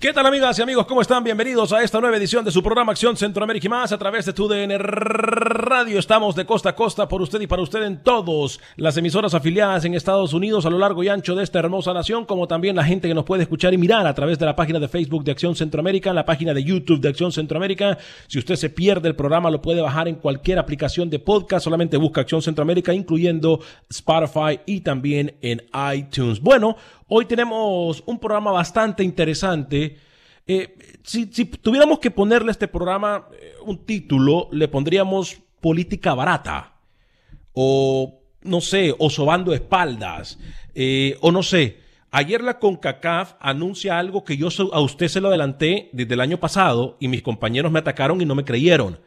¿Qué tal amigas y amigos? ¿Cómo están? Bienvenidos a esta nueva edición de su programa Acción Centroamérica y más a través de TUDN Radio. Estamos de costa a costa por usted y para usted en todos las emisoras afiliadas en Estados Unidos a lo largo y ancho de esta hermosa nación, como también la gente que nos puede escuchar y mirar a través de la página de Facebook de Acción Centroamérica, la página de YouTube de Acción Centroamérica. Si usted se pierde el programa, lo puede bajar en cualquier aplicación de podcast, solamente busca Acción Centroamérica, incluyendo Spotify y también en iTunes. Bueno, Hoy tenemos un programa bastante interesante. Eh, si, tuviéramos que ponerle a este programa eh, un título, le pondríamos política barata. O, no sé, o sobando espaldas. Eh, o no sé. Ayer la CONCACAF anuncia algo que yo a usted se lo adelanté desde el año pasado y mis compañeros me atacaron y no me creyeron.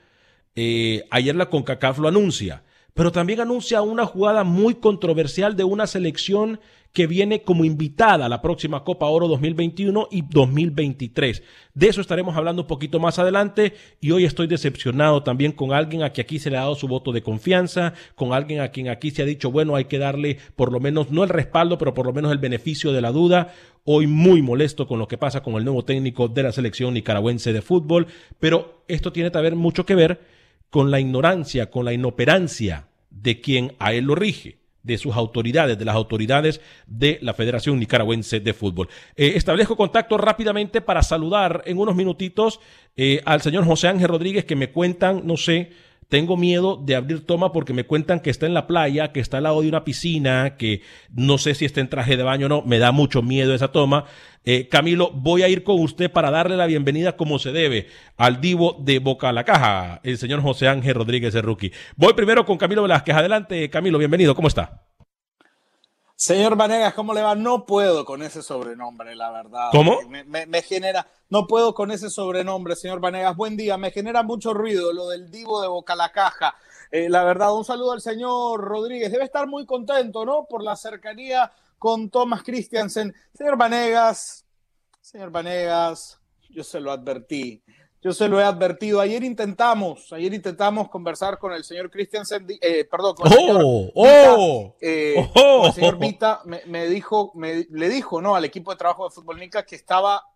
ayer la CONCACAF lo anuncia pero también anuncia una jugada muy controversial de una selección que viene como invitada a la próxima Copa Oro 2021 y 2023. De eso estaremos hablando un poquito más adelante y hoy estoy decepcionado también con alguien a quien aquí se le ha dado su voto de confianza, con alguien a quien aquí se ha dicho, bueno, hay que darle por lo menos, no el respaldo, pero por lo menos el beneficio de la duda. Hoy muy molesto con lo que pasa con el nuevo técnico de la selección nicaragüense de fútbol, pero esto tiene también mucho que ver con la ignorancia, con la inoperancia de quien a él lo rige de sus autoridades, de las autoridades de la Federación Nicaragüense de Fútbol. Eh, establezco contacto rápidamente para saludar en unos minutitos eh, al señor José Ángel Rodríguez que me cuentan, no sé, tengo miedo de abrir toma porque me cuentan que está en la playa, que está al lado de una piscina, que no sé si está en traje de baño o no. Me da mucho miedo esa toma. Eh, Camilo, voy a ir con usted para darle la bienvenida como se debe al divo de Boca a la Caja, el señor José Ángel Rodríguez, rookie. Voy primero con Camilo Velázquez. Adelante, Camilo, bienvenido. ¿Cómo está? Señor Vanegas, ¿cómo le va? No puedo con ese sobrenombre, la verdad. ¿Cómo? Me, genera, no puedo con ese sobrenombre, señor Vanegas. Buen día, me genera mucho ruido lo del divo de Boca la Caja. Eh, la verdad, un saludo al señor Rodríguez. Debe estar muy contento, ¿no? Por la cercanía con Thomas Christiansen. Señor Vanegas, señor Vanegas, yo se lo advertí. Yo se lo he advertido. Ayer intentamos, ayer intentamos conversar con el señor Christiansen, eh, perdón, con el señor oh, oh, eh, oh. el señor Vita me, dijo, me, le dijo, no, al equipo de trabajo de Fútbol Nica que estaba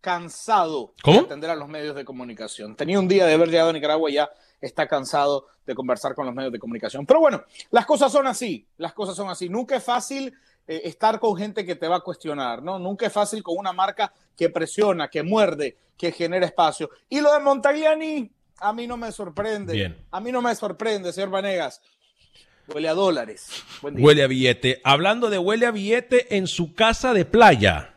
cansado de atender a los medios de comunicación. Tenía un día de haber llegado a Nicaragua y ya está cansado de conversar con los medios de comunicación. Pero bueno, las cosas son así, las cosas son así. Nunca es fácil eh, estar con gente que te va a cuestionar, ¿no? Nunca es fácil con una marca que presiona, que muerde, que genera espacio. Y lo de Montagliani, a mí no me sorprende. Bien. A mí no me sorprende, señor Vanegas. Huele a dólares. Huele a billete. Hablando de huele a billete en su casa de playa.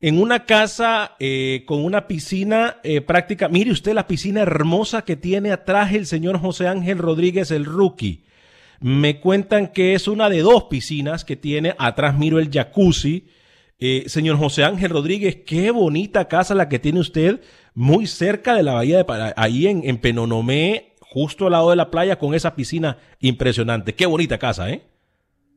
en una casa eh, con una piscina eh, práctica. Mire usted la piscina hermosa que tiene atrás el señor José Ángel Rodríguez, el rookie. Me cuentan que es una de dos piscinas que tiene. Atrás miro el jacuzzi. Eh, señor José Ángel Rodríguez, qué bonita casa la que tiene usted, muy cerca de la bahía de ahí en, en Penonomé, justo al lado de la playa, con esa piscina impresionante. Qué bonita casa, ¿eh?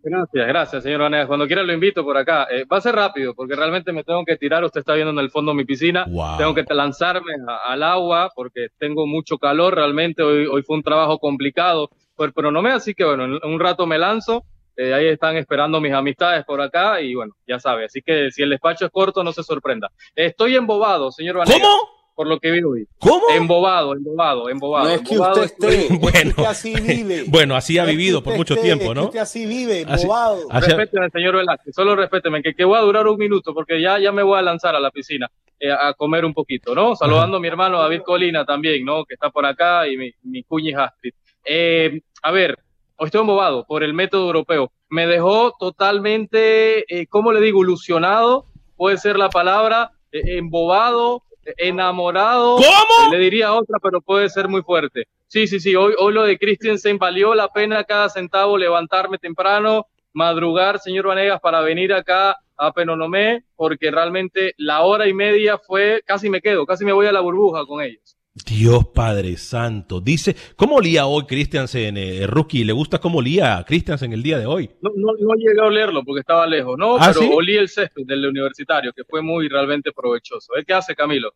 Gracias, gracias, señor Vanegas. Cuando quiera lo invito por acá. Eh, va a ser rápido, porque realmente me tengo que tirar. Usted está viendo en el fondo mi piscina. Tengo que lanzarme al agua porque tengo mucho calor. Realmente hoy, hoy fue un trabajo complicado pero no me así que bueno, en un rato me lanzo. Eh, ahí están esperando mis amistades por acá y bueno, ya sabe. Así que si el despacho es corto, no se sorprenda. Estoy embobado, señor Vanegas. ¿Cómo? por lo que vi hoy. ¿Cómo? Embobado, embobado, embobado. No es que usted esté, bueno, que así vive. Bueno, así ha vivido por mucho tiempo, ¿no? Es que así vive, embobado. Así, respéteme, señor Velázquez, solo respéteme, que, que voy a durar un minuto porque ya, ya me voy a lanzar a la piscina eh, a comer un poquito, ¿no? Saludando a mi hermano David Colina también, ¿no? Que está por acá y mi, mi cuñi Astrid. Eh, a ver, estoy embobado por el método europeo. Me dejó totalmente, eh, ¿cómo le digo? Ilusionado, puede ser la palabra, embobado, enamorado. ¿Cómo? Le diría otra, pero puede ser muy fuerte. Sí, sí, sí. Hoy, hoy lo de Christensen valió la pena cada centavo levantarme temprano, madrugar, señor Vanegas, para venir acá a Penonomé, porque realmente la hora y media fue, casi me quedo, casi me voy a la burbuja con ellos. Dios Padre Santo. Dice, ¿cómo olía hoy Christiansen, eh, rookie? ¿Le gusta cómo olía Christiansen el día de hoy? No, no, no llegué a olerlo porque estaba lejos, ¿no? ¿Ah, pero olí el césped del universitario, que fue muy realmente provechoso. ¿Eh? ¿Qué hace Camilo?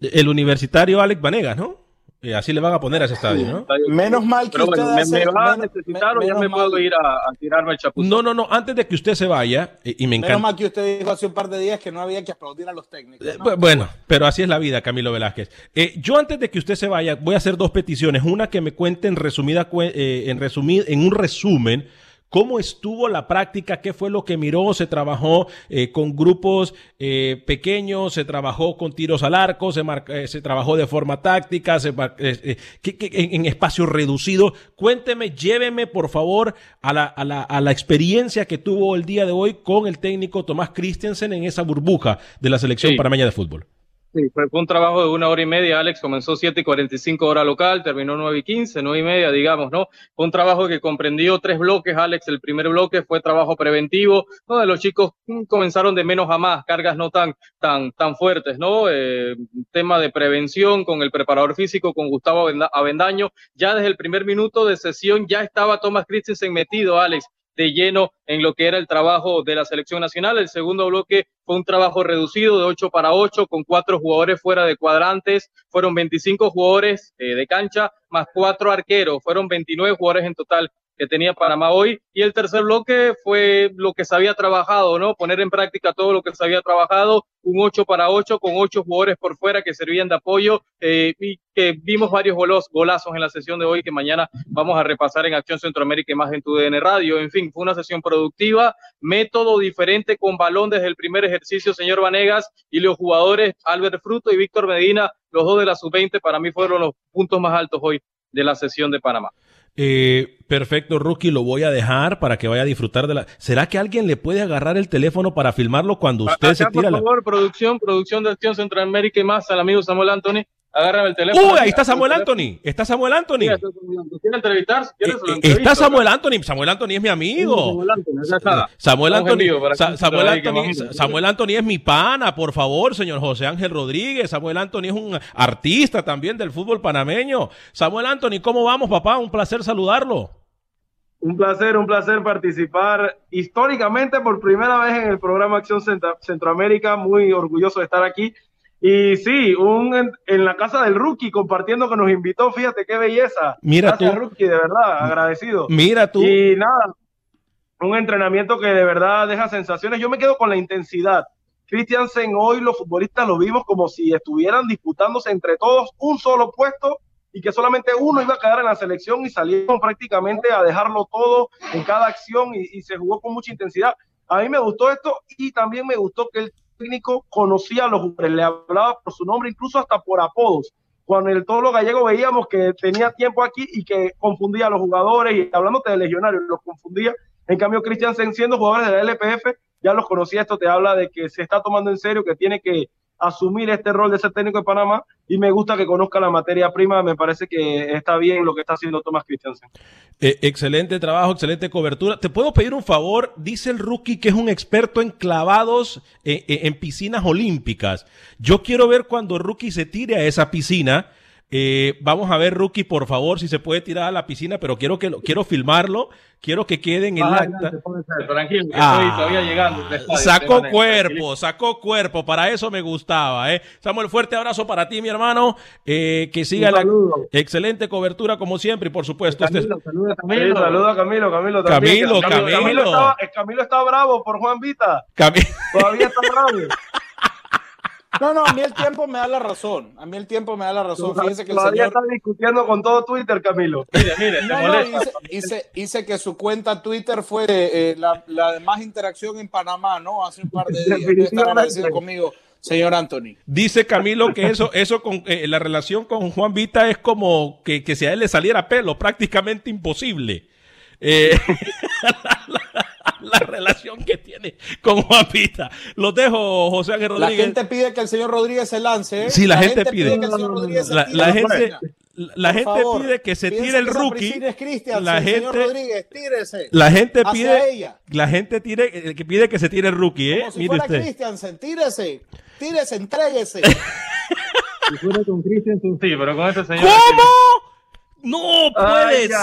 El universitario Alex Vanegas, ¿no? Eh, así le van a poner a ese estadio, ¿no? Menos mal que usted me, va a necesitar o ya me puedo ir a, tirarme el chapuzón. No, no, no, antes de que usted se vaya, y me encanta. Menos mal que usted dijo hace un par de días que no había que aplaudir a los técnicos. Eh, bueno, pero así es la vida, Camilo Velázquez. Eh, yo antes de que usted se vaya, voy a hacer dos peticiones. Una que me cuente en resumida, en, resumir, en un resumen ¿Cómo estuvo la práctica? ¿Qué fue lo que miró? ¿Se trabajó eh, con grupos eh, pequeños? ¿Se trabajó con tiros al arco? ¿Se, eh, se trabajó de forma táctica? Se en, en, espacio reducido? Cuénteme, lléveme por favor a la, a, la, a la experiencia que tuvo el día de hoy con el técnico Tomás Christensen en esa burbuja de la selección parameña de fútbol. Sí, fue, un trabajo de una hora y media, Alex. Comenzó 7 y 45 hora local, terminó 9 y 15, 9 y media, digamos, ¿no? Fue un trabajo que comprendió tres bloques, Alex. El primer bloque fue trabajo preventivo, donde los chicos mm, comenzaron de menos a más, cargas no tan, tan, tan fuertes, ¿no? Eh, tema de prevención con el preparador físico, con Gustavo Avendaño. Ya desde el primer minuto de sesión ya estaba Thomas Christensen metido, Alex de lleno en lo que era el trabajo de la selección nacional. El segundo bloque fue un trabajo reducido de 8 para 8 con cuatro jugadores fuera de cuadrantes. Fueron 25 jugadores eh, de cancha más cuatro arqueros. Fueron 29 jugadores en total que tenía Panamá hoy. Y el tercer bloque fue lo que se había trabajado, ¿no? Poner en práctica todo lo que se había trabajado, un 8 para 8 con ocho jugadores por fuera que servían de apoyo eh, y que vimos varios golos, golazos en la sesión de hoy que mañana vamos a repasar en Acción Centroamérica y más en tu Radio. En fin, fue una sesión productiva, método diferente con balón desde el primer ejercicio, señor Vanegas, y los jugadores Albert Fruto y Víctor Medina, los dos de la sub-20, para mí fueron los puntos más altos hoy de la sesión de Panamá. Eh, perfecto, Rookie, lo voy a dejar para que vaya a disfrutar de la. ¿Será que alguien le puede agarrar el teléfono para filmarlo cuando usted se tira por favor, producción, producción de Acción Centroamérica y más al amigo Samuel Anthony. Agárrame el teléfono. Uy, ahí está Samuel Anthony. Está Samuel Anthony. ¿Quiere entrevistar? Eh, eh, está Samuel Anthony. Samuel Anthony es mi amigo. Samuel Anthony, Samuel Anthony, Samuel Anthony es mi pana, por favor, señor José Ángel Rodríguez. Samuel Anthony es un artista también del fútbol panameño. Samuel Anthony, ¿cómo vamos, papá? Un placer saludarlo. Un placer, un placer participar históricamente por primera vez en el programa Acción Centroamérica. Muy orgulloso de estar aquí y sí, un en, la casa del rookie compartiendo que nos invitó, fíjate qué belleza. Mira Gracias, rookie, de verdad, agradecido. Mira tú. Y nada, un entrenamiento que de verdad deja sensaciones. Yo me quedo con la intensidad. Christiansen, hoy los futbolistas lo vimos como si estuvieran disputándose entre todos un solo puesto y que solamente uno iba a quedar en la selección y salieron prácticamente a dejarlo todo en cada acción y, y se jugó con mucha intensidad. A mí me gustó esto y también me gustó que el conocía a los jugadores, le hablaba por su nombre, incluso hasta por apodos. Cuando el todo lo gallego veíamos que tenía tiempo aquí y que confundía a los jugadores, y hablando de legionarios, los confundía. En cambio, Christiansen, siendo jugadores de la LPF, ya los conocía, esto te habla de que se está tomando en serio, que tiene que asumir este rol de ser técnico de Panamá y me gusta que conozca la materia prima, me parece que está bien lo que está haciendo Tomás Christiansen. Eh, excelente trabajo, excelente cobertura. ¿Te puedo pedir un favor? Dice el rookie que es un experto en clavados eh, eh, en piscinas olímpicas. Yo quiero ver cuando rookie se tire a esa piscina eh, vamos a ver, Rookie, por favor, si se puede tirar a la piscina, pero quiero que lo, quiero filmarlo, quiero que quede en el ah, acta. Tranquilo, que estoy todavía llegando. Sacó cuerpo, sacó cuerpo, para eso me gustaba. ¿eh? Samuel, fuerte abrazo para ti, mi hermano. Eh, que siga la excelente cobertura como siempre y por supuesto. Camilo, este... saluda, Camilo. saluda a Camilo, Camilo también. Camilo, Camilo. Camilo, estaba, Camilo está bravo por Juan Vita. Camilo. Todavía está bravo. No, no, a mí el tiempo me da la razón. A mí el tiempo me da la razón. Fíjese que el señor... está discutiendo con todo Twitter, Camilo. Mire, mire, no, no, hice, que su cuenta Twitter fue eh, la, la, de más interacción en Panamá, ¿no? Hace un par de días. Estar agradecido conmigo, señor Anthony. Dice Camilo que eso, eso con eh, la relación con Juan Vita es como que, que si a él le saliera pelo, prácticamente imposible. Eh, la relación que tiene con Juanpita. Los dejo, José Ángel Rodríguez. La gente pide que el señor Rodríguez se lance. ¿eh? Sí, la, gente, pide. que el señor Rodríguez la, la gente, la gente pide que se tire el rookie. la gente, Rodríguez, tírese. La gente pide, la gente tire, eh, que pide que se tire el rookie, ¿eh? Como si Mire fuera usted. Christiansen, tírese, tírese, entréguese. si fuera con Christiansen, sí, pero con este señor. ¿Cómo? No puede ser.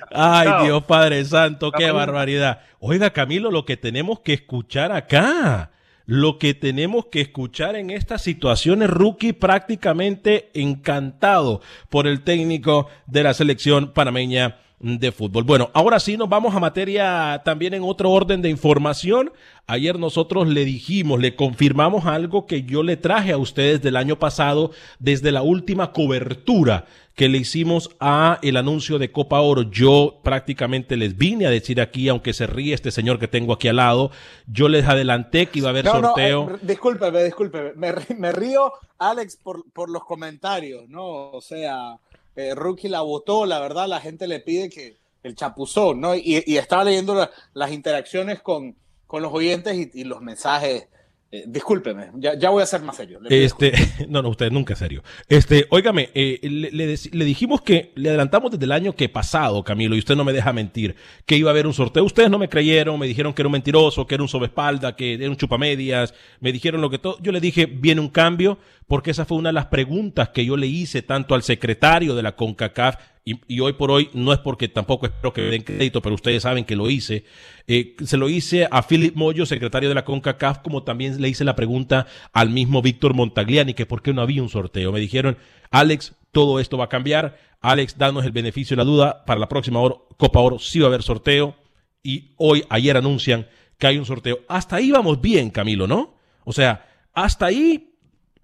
Ay, Dios Padre Santo, qué barbaridad. Oiga, Camilo, lo que tenemos que escuchar acá, lo que tenemos que escuchar en estas situaciones, rookie prácticamente encantado por el técnico de la selección panameña de fútbol. Bueno, ahora sí nos vamos a materia también en otro orden de información. Ayer nosotros le dijimos, le confirmamos algo que yo le traje a ustedes del año pasado desde la última cobertura que le hicimos a el anuncio de Copa Oro. Yo prácticamente les vine a decir aquí, aunque se ríe este señor que tengo aquí al lado, yo les adelanté que iba a haber sorteo. No, eh, discúlpeme, discúlpeme. Me, me río, Alex, por, por los comentarios, ¿no? O sea eh, Rookie la votó, la verdad, la gente le pide que el chapuzón, ¿no? Y, estaba leyendo las interacciones con, con los oyentes y, los mensajes eh, discúlpeme, ya, voy a ser más serio. Este, no, no, usted nunca es serio. Este, óigame, eh, le, dijimos que le adelantamos desde el año que pasado, Camilo, y usted no me deja mentir, que iba a haber un sorteo. Ustedes no me creyeron, me dijeron que era un mentiroso, que era un sobespalda, que era un chupamedias, me dijeron lo que todo. Yo le dije, viene un cambio, porque esa fue una de las preguntas que yo le hice tanto al secretario de la CONCACAF y, hoy por hoy no es porque tampoco espero que me den crédito, pero ustedes saben que lo hice. Eh, se lo hice a Philip Moyo, secretario de la CONCACAF, como también le hice la pregunta al mismo Víctor Montagliani, que por qué no había un sorteo. Me dijeron, Alex, todo esto va a cambiar. Alex, danos el beneficio de la duda. Para la próxima Copa Oro sí va a haber sorteo. Y hoy, ayer anuncian que hay un sorteo. Hasta ahí vamos bien, Camilo, ¿no? O sea, hasta ahí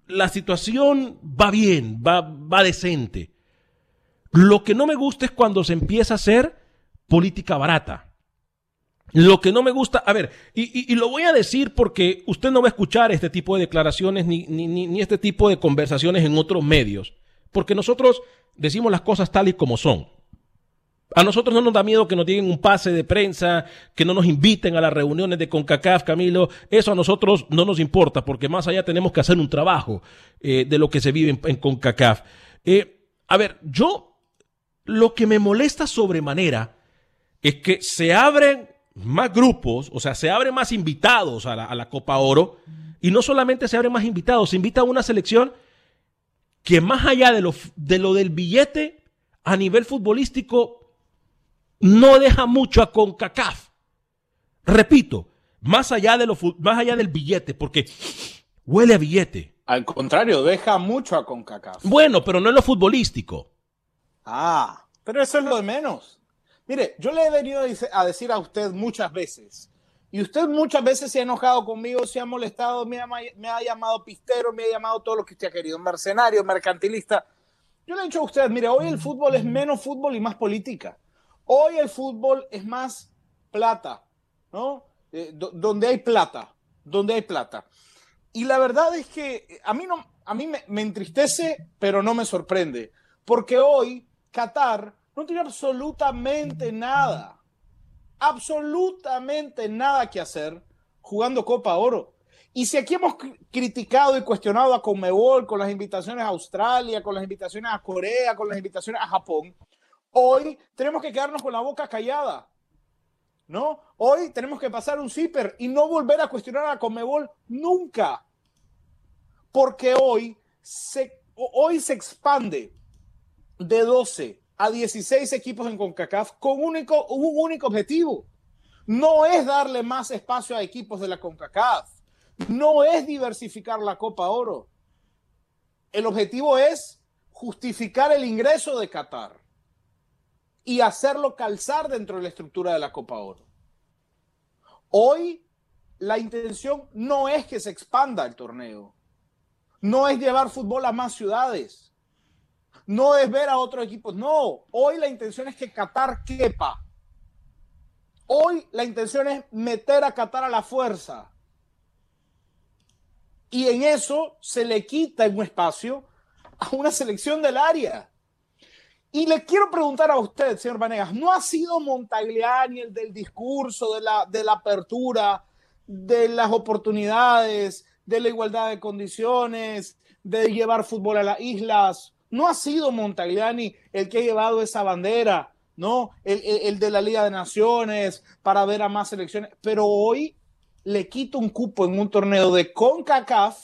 la situación va bien, va, va decente. Lo que no me gusta es cuando se empieza a hacer política barata. Lo que no me gusta, a ver, y, lo voy a decir porque usted no va a escuchar este tipo de declaraciones ni, ni, ni, este tipo de conversaciones en otros medios, porque nosotros decimos las cosas tal y como son. A nosotros no nos da miedo que nos digan un pase de prensa, que no nos inviten a las reuniones de CONCACAF, Camilo. Eso a nosotros no nos importa, porque más allá tenemos que hacer un trabajo eh, de lo que se vive en, CONCACAF. Eh, a ver, yo lo que me molesta sobremanera es que se abren más grupos, o sea, se abren más invitados a la, Copa Oro, y no solamente se abren más invitados, se invita a una selección que más allá de lo, de lo del billete a nivel futbolístico no deja mucho a CONCACAF. Repito, más allá, de lo, más allá del billete, porque huele a billete. Al contrario, deja mucho a CONCACAF. Bueno, pero no en lo futbolístico. Ah, pero eso es lo de menos. Mire, yo le he venido a decir a usted muchas veces, y usted muchas veces se ha enojado conmigo, se ha molestado, me ha, llamado pistero, me ha llamado todo lo que usted ha querido, mercenario, mercantilista. Yo le he dicho a usted, mire, hoy el fútbol es menos fútbol y más política. Hoy el fútbol es más plata, ¿no? Eh, donde hay plata, donde hay plata. Y la verdad es que a mí, no, a mí me entristece, pero no me sorprende, porque hoy Qatar no tiene absolutamente nada, absolutamente nada que hacer jugando Copa Oro. Y si aquí hemos criticado y cuestionado a Conmebol con las invitaciones a Australia, con las invitaciones a Corea, con las invitaciones a Japón, hoy tenemos que quedarnos con la boca callada. ¿No? Hoy tenemos que pasar un zipper y no volver a cuestionar a Conmebol nunca. Porque hoy se, hoy se expande de 12 a 16 equipos en CONCACAF con único, un único objetivo. No es darle más espacio a equipos de la CONCACAF no es diversificar la Copa Oro. El objetivo es justificar el ingreso de Qatar y hacerlo calzar dentro de la estructura de la Copa Oro. Hoy la intención no es que se expanda el torneo, no es llevar fútbol a más ciudades, no es ver a otros equipos, no, hoy la intención es que Qatar quepa. Hoy la intención es meter a Qatar a la fuerza y en eso se le quita un espacio a una selección del área. Y le quiero preguntar a usted, señor Vanegas, ¿no ha sido Montagliani el del discurso, de la apertura, de las oportunidades, de la igualdad de condiciones, de llevar fútbol a las islas? ¿No ha sido Montagliani el que ha llevado esa bandera, no? El, el de la Liga de Naciones para ver a más selecciones. Pero hoy le quito un cupo en un torneo de CONCACAF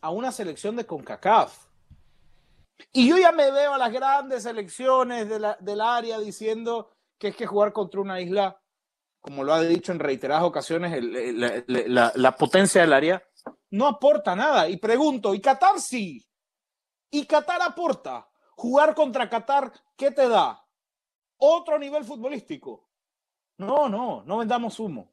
a una selección de CONCACAF. Y yo ya me veo a las grandes selecciones del área diciendo que es que jugar contra una isla, como lo ha dicho en reiteradas ocasiones la, la potencia del área, no aporta nada. Y pregunto, ¿y Qatar sí? ¿Y Qatar aporta? Jugar contra Qatar, ¿qué te da? ¿Otro nivel futbolístico? No, no, no vendamos humo.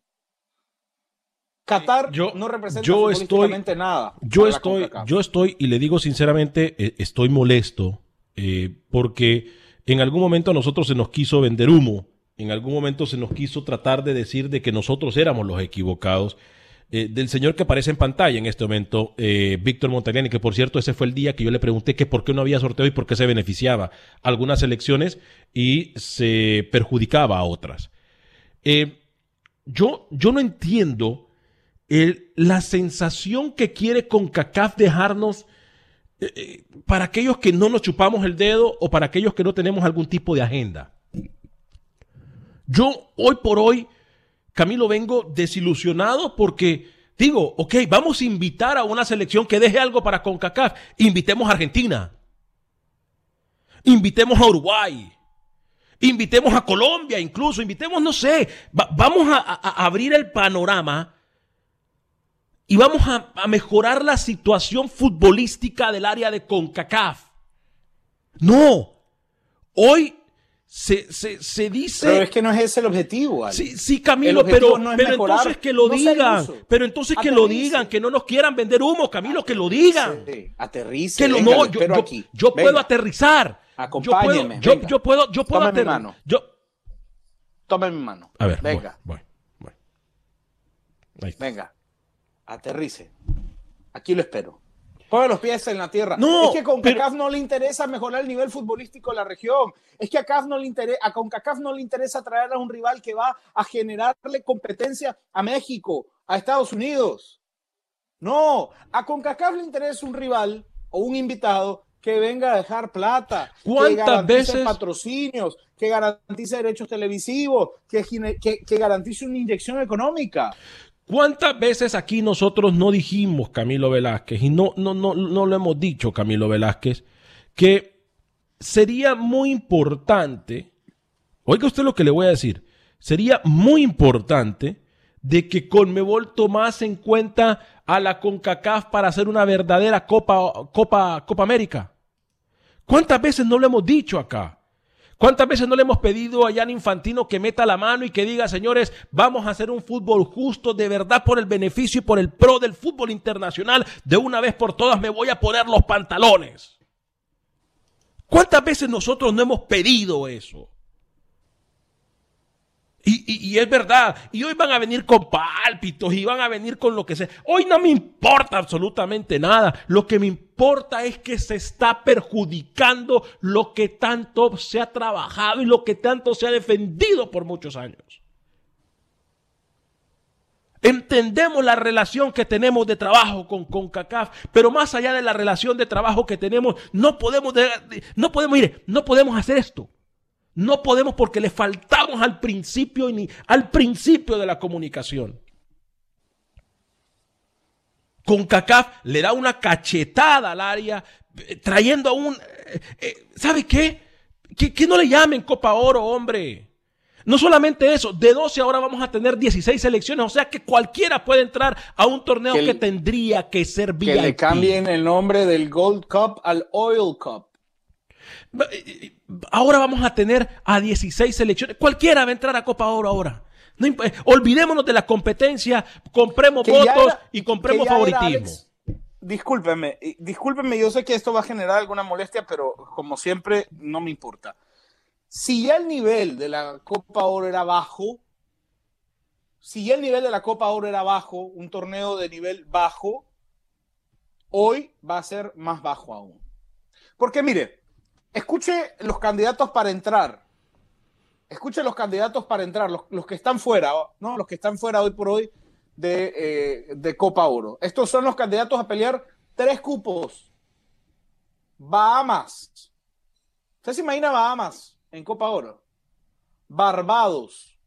Qatar yo, no representa yo estoy, nada. Yo estoy, yo estoy, y le digo sinceramente, eh, estoy molesto eh, porque en algún momento a nosotros se nos quiso vender humo, en algún momento se nos quiso tratar de decir de que nosotros éramos los equivocados. Eh, del señor que aparece en pantalla en este momento, Víctor Montagliani, que por cierto ese fue el día que yo le pregunté que por qué no había sorteo y por qué se beneficiaba algunas elecciones y se perjudicaba a otras. yo, yo no entiendo la sensación que quiere CONCACAF dejarnos eh, eh, para aquellos que no nos chupamos el dedo o para aquellos que no tenemos algún tipo de agenda. Yo hoy por hoy, Camilo, vengo desilusionado porque digo, ok, vamos a invitar a una selección que deje algo para CONCACAF. Invitemos a Argentina. Invitemos a Uruguay. Invitemos a Colombia incluso. Invitemos, no sé, vamos a abrir el panorama y vamos a, mejorar la situación futbolística del área de CONCACAF. No, hoy se, dice. Pero es que no es ese el objetivo. Sí, sí, Camilo, pero, entonces que lo digan. Pero entonces que lo digan, que no nos quieran vender humo, Camilo, que lo digan. Aterrice. Que no, yo, aquí. yo puedo aterrizar. Acompáñeme. Yo puedo, yo, puedo, yo puedo aterrizar. mano. Yo... Tome mi mano. A ver, venga. Voy, voy, venga aterrice. Aquí lo espero. Ponga los pies en la tierra. No, es que con CACAF no le interesa mejorar el nivel futbolístico de la región. Es que a, CAF no le interesa, a CONCACAF no le interesa traer a un rival que va a generarle competencia a México, a Estados Unidos. No, a CONCACAF le interesa un rival o un invitado que venga a dejar plata, que garantice patrocinios, que garantice derechos televisivos, que, que, que garantice una inyección económica. ¿Cuántas veces aquí nosotros no dijimos, Camilo Velázquez, y no, no, no, no lo hemos dicho, Camilo Velázquez, que sería muy importante, oiga usted lo que le voy a decir, sería muy importante de que Conmebol tomase en cuenta a la CONCACAF para hacer una verdadera Copa, Copa, Copa América. ¿Cuántas veces no lo hemos dicho acá? ¿Cuántas veces no le hemos pedido a Jan Infantino que meta la mano y que diga, señores, vamos a hacer un fútbol justo de verdad por el beneficio y por el pro del fútbol internacional? De una vez por todas me voy a poner los pantalones. ¿Cuántas veces nosotros no hemos pedido eso? Y, y, es verdad, y hoy van a venir con pálpitos y van a venir con lo que sea. Hoy no me importa absolutamente nada. Lo que me importa importa es que se está perjudicando lo que tanto se ha trabajado y lo que tanto se ha defendido por muchos años. Entendemos la relación que tenemos de trabajo con, con CACAF, pero más allá de la relación de trabajo que tenemos, no podemos, no podemos, ir, no podemos hacer esto. No podemos porque le faltamos al principio al principio de la comunicación. Con CACAF le da una cachetada al área, eh, trayendo a un... Eh, eh, ¿Sabe qué? Que, que no le llamen Copa Oro, hombre. No solamente eso, de 12 ahora vamos a tener 16 selecciones, o sea que cualquiera puede entrar a un torneo que, tendría que ser VIP. Que le cambien el nombre del Gold Cup al Oil Cup. Ahora vamos a tener a 16 selecciones. Cualquiera va a entrar a Copa Oro ahora. Olvidémonos de la competencia, compremos votos y compremos favoritismo. discúlpeme, discúlpeme, yo sé que esto va a generar alguna molestia, pero como siempre, no me importa. Si ya el nivel de la Copa Oro era bajo, si ya el nivel de la Copa Oro era bajo, un torneo de nivel bajo, hoy va a ser más bajo aún. Porque mire, escuche los candidatos para entrar. Escuche los candidatos para entrar, los, que están fuera, ¿no? Los que están fuera hoy por hoy de, eh, de Copa Oro. Estos son los candidatos a pelear tres cupos. Bahamas. ¿Usted se imagina Bahamas? en Copa Oro. Barbados.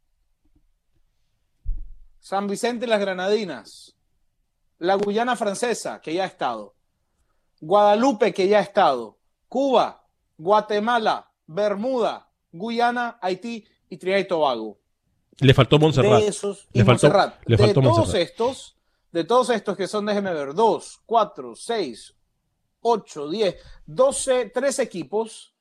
San Vicente y las Granadinas. La Guyana Francesa, que ya ha estado. Guadalupe, que ya ha estado. Cuba, Guatemala, Bermuda, Guyana, Haití y Trinidad y Tobago. Le faltó Montserrat. De esos, le faltó, de todos estos, de todos estos que son, déjeme ver, 2, 4, 6, 8, 10, 12, 3 equipos,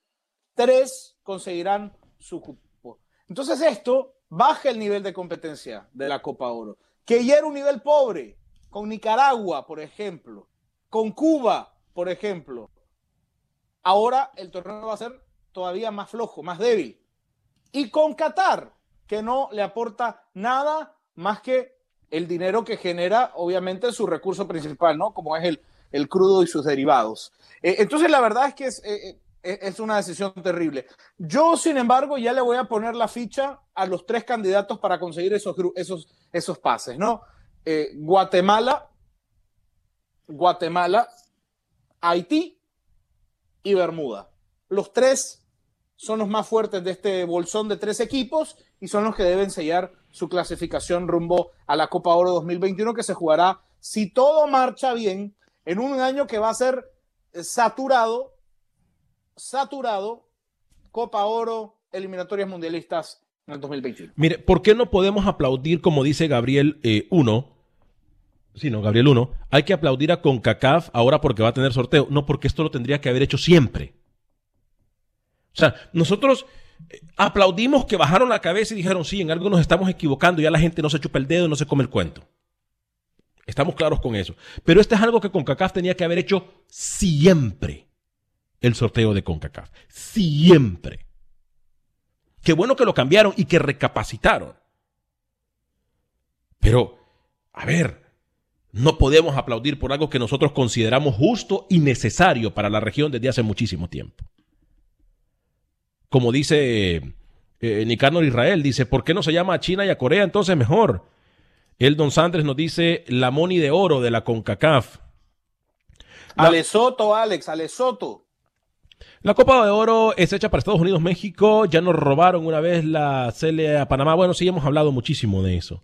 3 conseguirán su cupo. Entonces esto baja el nivel de competencia de la Copa Oro, que ya era un nivel pobre, con Nicaragua, por ejemplo, con Cuba, por ejemplo. Ahora el torneo va a ser todavía más flojo, más débil. Y con Qatar, que no le aporta nada más que el dinero que genera, obviamente, su recurso principal, ¿no? Como es el, el crudo y sus derivados. Eh, entonces, la verdad es que es, eh, eh, es una decisión terrible. Yo, sin embargo, ya le voy a poner la ficha a los tres candidatos para conseguir esos, esos, esos pases, ¿no? Guatemala, Guatemala, Haití y Bermuda. Los tres son los más fuertes de este bolsón de tres equipos y son los que deben sellar su clasificación rumbo a la Copa Oro 2021 que se jugará, si todo marcha bien, en un año que va a ser saturado saturado Copa Oro, eliminatorias mundialistas en el 2021. Mire, ¿por qué no podemos aplaudir, como dice Gabriel 1? Eh, sí, no, Gabriel 1. Hay que aplaudir a CONCACAF ahora porque va a tener sorteo. No, porque esto lo tendría que haber hecho siempre. O sea, nosotros eh, aplaudimos que bajaron la cabeza y dijeron, sí, en algo nos estamos equivocando, ya la gente no se chupa el dedo, no se come el cuento. Estamos claros con eso. Pero esto es algo que CONCACAF tenía que haber hecho siempre el sorteo de CONCACAF. Siempre. Qué bueno que lo cambiaron y que recapacitaron. Pero, a ver, no podemos aplaudir por algo que nosotros consideramos justo y necesario para la región desde hace muchísimo tiempo. Como dice eh, Nicanor Israel, dice, ¿por qué no se llama a China y a Corea entonces mejor? El Don Sandres nos dice la moni de oro de la CONCACAF. La... Soto, Alex, Soto. La Copa de Oro es hecha para Estados Unidos, México. Ya nos robaron una vez la Cele a Panamá. Bueno, sí, hemos hablado muchísimo de eso.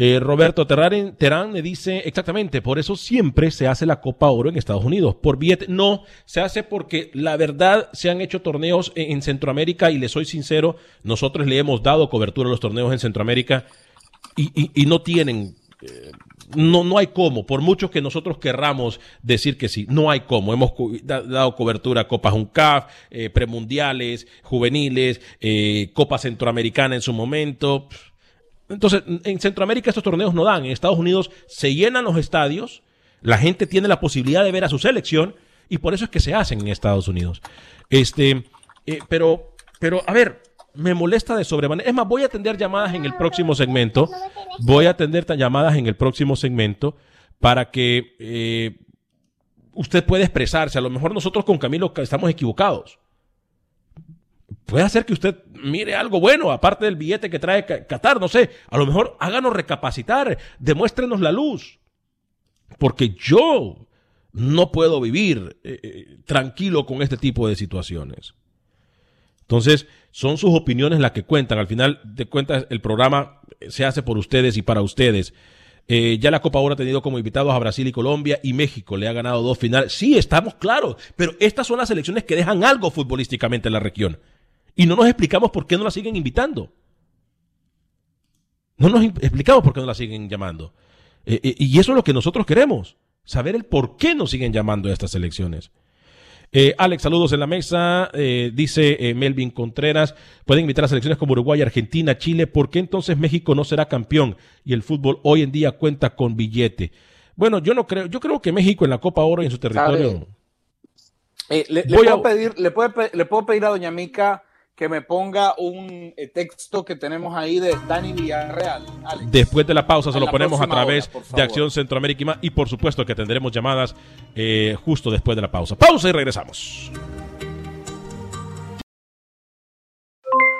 Eh, Roberto Terán me dice exactamente, por eso siempre se hace la Copa Oro en Estados Unidos. Por Viet, no, se hace porque la verdad se han hecho torneos en, Centroamérica y le soy sincero, nosotros le hemos dado cobertura a los torneos en Centroamérica y, no tienen eh, no, no hay cómo, por mucho que nosotros querramos decir que sí, no hay cómo. Hemos dado cobertura a Copas UNCAF, eh, premundiales, juveniles, eh, Copa Centroamericana en su momento. Entonces, en Centroamérica estos torneos no dan. En Estados Unidos se llenan los estadios, la gente tiene la posibilidad de ver a su selección y por eso es que se hacen en Estados Unidos. Este, eh, pero, pero, a ver, me molesta de sobremanera. Es más, voy a atender llamadas en el próximo segmento. Voy a atender llamadas en el próximo segmento para que eh, usted puede expresarse. A lo mejor nosotros con Camilo estamos equivocados. Puede hacer que usted mire algo bueno, aparte del billete que trae Qatar, no sé. A lo mejor háganos recapacitar, demuéstrenos la luz. Porque yo no puedo vivir eh, eh, tranquilo con este tipo de situaciones. Entonces, son sus opiniones las que cuentan. Al final de cuentas, el programa se hace por ustedes y para ustedes. Eh, ya la Copa Oro ha tenido como invitados a Brasil y Colombia y México. Le ha ganado dos finales. Sí, estamos claros, pero estas son las elecciones que dejan algo futbolísticamente en la región. Y no nos explicamos por qué no la siguen invitando. No nos explicamos por qué no la siguen llamando. y eso es lo que nosotros queremos saber el por qué nos siguen llamando a estas elecciones. Eh, Alex, saludos en la mesa. Eh, dice eh, Melvin Contreras, pueden invitar a selecciones como Uruguay, Argentina, Chile. ¿Por qué entonces México no será campeón y el fútbol hoy en día cuenta con billete? Bueno, yo no creo, yo creo que México en la Copa Oro y en su territorio. le, puedo pedir, le, le puedo pedir a Doña Mica que me ponga un eh, texto que tenemos ahí de Dani Villarreal. Después de la pausa se lo ponemos a través de Acción Centroamérica y, por supuesto que tendremos llamadas eh, justo después de la pausa. Pausa y regresamos.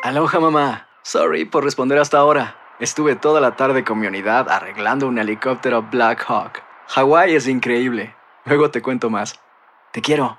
Aloha mamá. Sorry por responder hasta ahora. Estuve toda la tarde con mi unidad arreglando un helicóptero Black Hawk. Hawái es increíble. Luego te cuento más. Te quiero.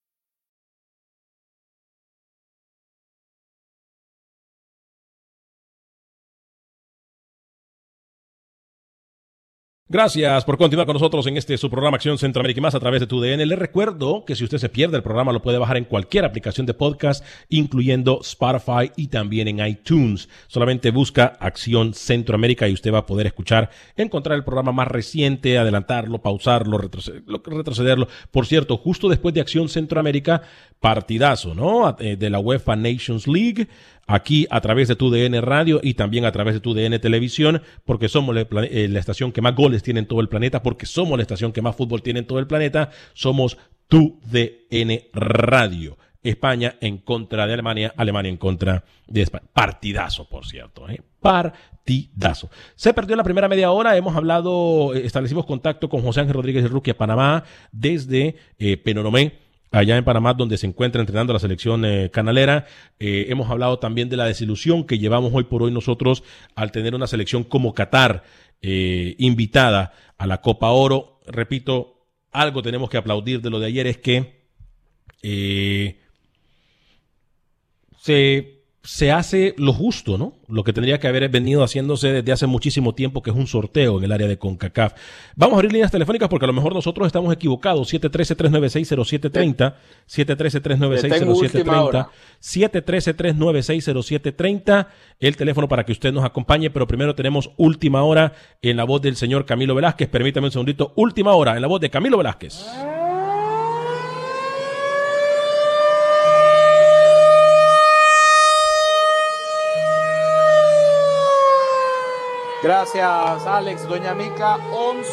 Gracias por continuar con nosotros en este su programa Acción Centroamérica y más a través de tu DN. Le recuerdo que si usted se pierde el programa lo puede bajar en cualquier aplicación de podcast, incluyendo Spotify y también en iTunes. Solamente busca Acción Centroamérica y usted va a poder escuchar, encontrar el programa más reciente, adelantarlo, pausarlo, retrocederlo. Por cierto, justo después de Acción Centroamérica, partidazo, ¿no? Eh, de la UEFA Nations League aquí a través de tu DN Radio y también a través de tu DN Televisión, porque somos eh, la, estación que más goles tiene en todo el planeta, porque somos la estación que más fútbol tiene en todo el planeta, somos tu DN Radio. España en contra de Alemania, Alemania en contra de España. Partidazo, por cierto, ¿eh? partidazo. Se perdió la primera media hora, hemos hablado, eh, establecimos contacto con José Ángel Rodríguez de Ruquia, Panamá, desde Penonomé allá en Panamá, donde se encuentra entrenando la selección eh, canalera. Eh, hemos hablado también de la desilusión que llevamos hoy por hoy nosotros al tener una selección como Qatar eh, invitada a la Copa Oro. Repito, algo tenemos que aplaudir de lo de ayer es que se se hace lo justo, ¿no? Lo que tendría que haber venido haciéndose desde hace muchísimo tiempo, que es un sorteo en el área de CONCACAF. Vamos a abrir líneas telefónicas porque a lo mejor nosotros estamos equivocados. 713-396-0730, 713-396-0730, 713-396-0730, el teléfono para que usted nos acompañe, pero primero tenemos última hora en la voz del señor Camilo Velázquez. Permítame un segundito, última hora en la voz de Camilo Velázquez. Gracias, Alex. Doña Mica, 11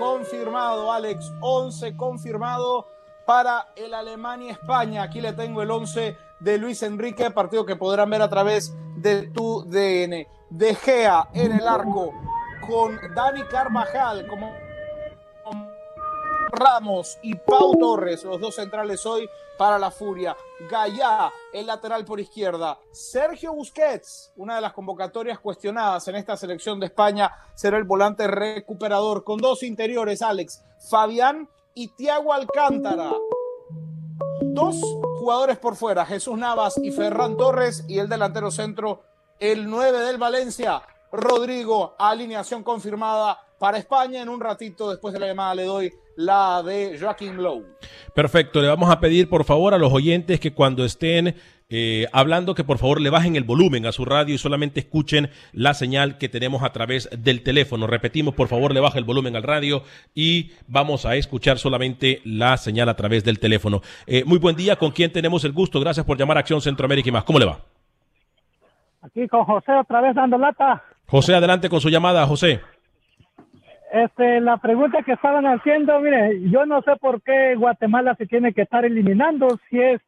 confirmado, Alex, 11 confirmado para el Alemania-España. Aquí le tengo el 11 de Luis Enrique, partido que podrán ver a través de tu DN. De Gea en el arco con Dani Carvajal como Ramos y Pau Torres, los dos centrales hoy para la Furia. Gallá, el lateral por izquierda. Sergio Busquets, una de las convocatorias cuestionadas en esta selección de España, será el volante recuperador con dos interiores, Alex, Fabián y Tiago Alcántara. Dos jugadores por fuera, Jesús Navas y Ferran Torres, y el delantero centro, el 9 del Valencia, Rodrigo, alineación confirmada para España. En un ratito, después de la llamada, le doy la de Joaquín Lowe. Perfecto, le vamos a pedir por favor a los oyentes que cuando estén eh, hablando que por favor le bajen el volumen a su radio y solamente escuchen la señal que tenemos a través del teléfono. Repetimos, por favor le baja el volumen al radio y vamos a escuchar solamente la señal a través del teléfono. Eh, muy buen día, ¿con quién tenemos el gusto? Gracias por llamar a Acción Centroamérica y más. ¿Cómo le va? Aquí con José otra vez dando lata. José, adelante con su llamada, José. Este, la pregunta que estaban haciendo, mire, yo no sé por qué Guatemala se tiene que estar eliminando si es,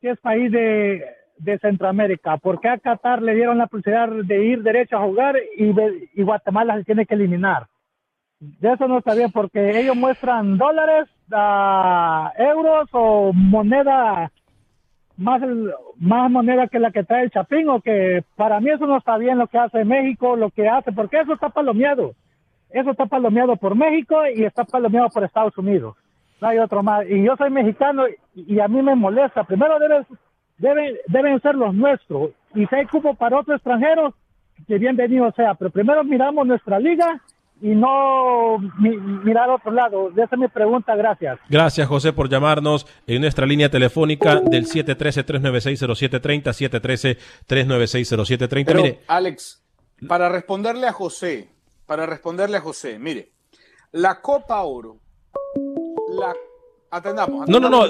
si es país de, de Centroamérica. ¿Por qué a Qatar le dieron la posibilidad de ir derecho a jugar y, Guatemala se tiene que eliminar? De eso no está bien porque ellos muestran dólares, uh, euros o moneda más más moneda que la que trae el Chapín o que para mí eso no está bien lo que hace México, lo que hace, porque eso está palomeado. Eso está palomeado por México y está palomeado por Estados Unidos. No hay otro más. Y yo soy mexicano y, a mí me molesta. Primero deben, deben, deben ser los nuestros. Y si hay cupo para otros extranjeros, que bienvenido sea. Pero primero miramos nuestra liga y no mirar a otro lado. Esa es mi pregunta, gracias. Gracias, José, por llamarnos en nuestra línea telefónica del 713-396-0730, 713-396-0730. Mire. Alex, para responderle a José, para responderle a José, mire, la Copa Oro, la Atendamos, No, no, no,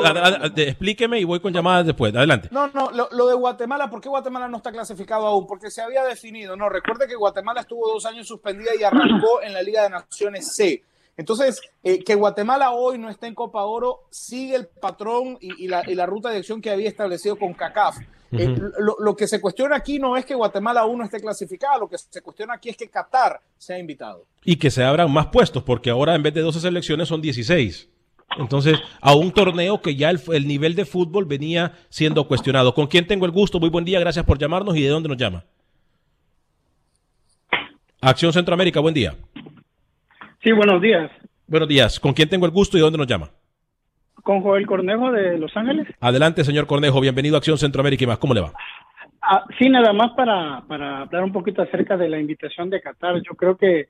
explíqueme y voy con llamadas después. Adelante. No, no, lo, de Guatemala, ¿por qué Guatemala no está clasificado aún? Porque se había definido, no, recuerde que Guatemala estuvo dos años suspendida y arrancó en la Liga de Naciones C. Entonces, eh, que Guatemala hoy no esté en Copa Oro sigue el patrón y, la, ruta de acción que había establecido con CACAF. Eh, lo, que se cuestiona aquí no es que Guatemala aún no esté clasificada, lo que se cuestiona aquí es que Qatar sea invitado. Y que se abran más puestos, porque ahora en vez de 12 selecciones son 16. Entonces, a un torneo que ya el, nivel de fútbol venía siendo cuestionado. ¿Con quién tengo el gusto? Muy buen día, gracias por llamarnos y de dónde nos llama. Acción Centroamérica, buen día. Sí, buenos días. Buenos días. ¿Con quién tengo el gusto y de dónde nos llama? Con Joel Cornejo de Los Ángeles. Adelante, señor Cornejo. Bienvenido a Acción Centroamérica y más. ¿Cómo le va? Ah, sí, nada más para, para hablar un poquito acerca de la invitación de Qatar. Yo creo que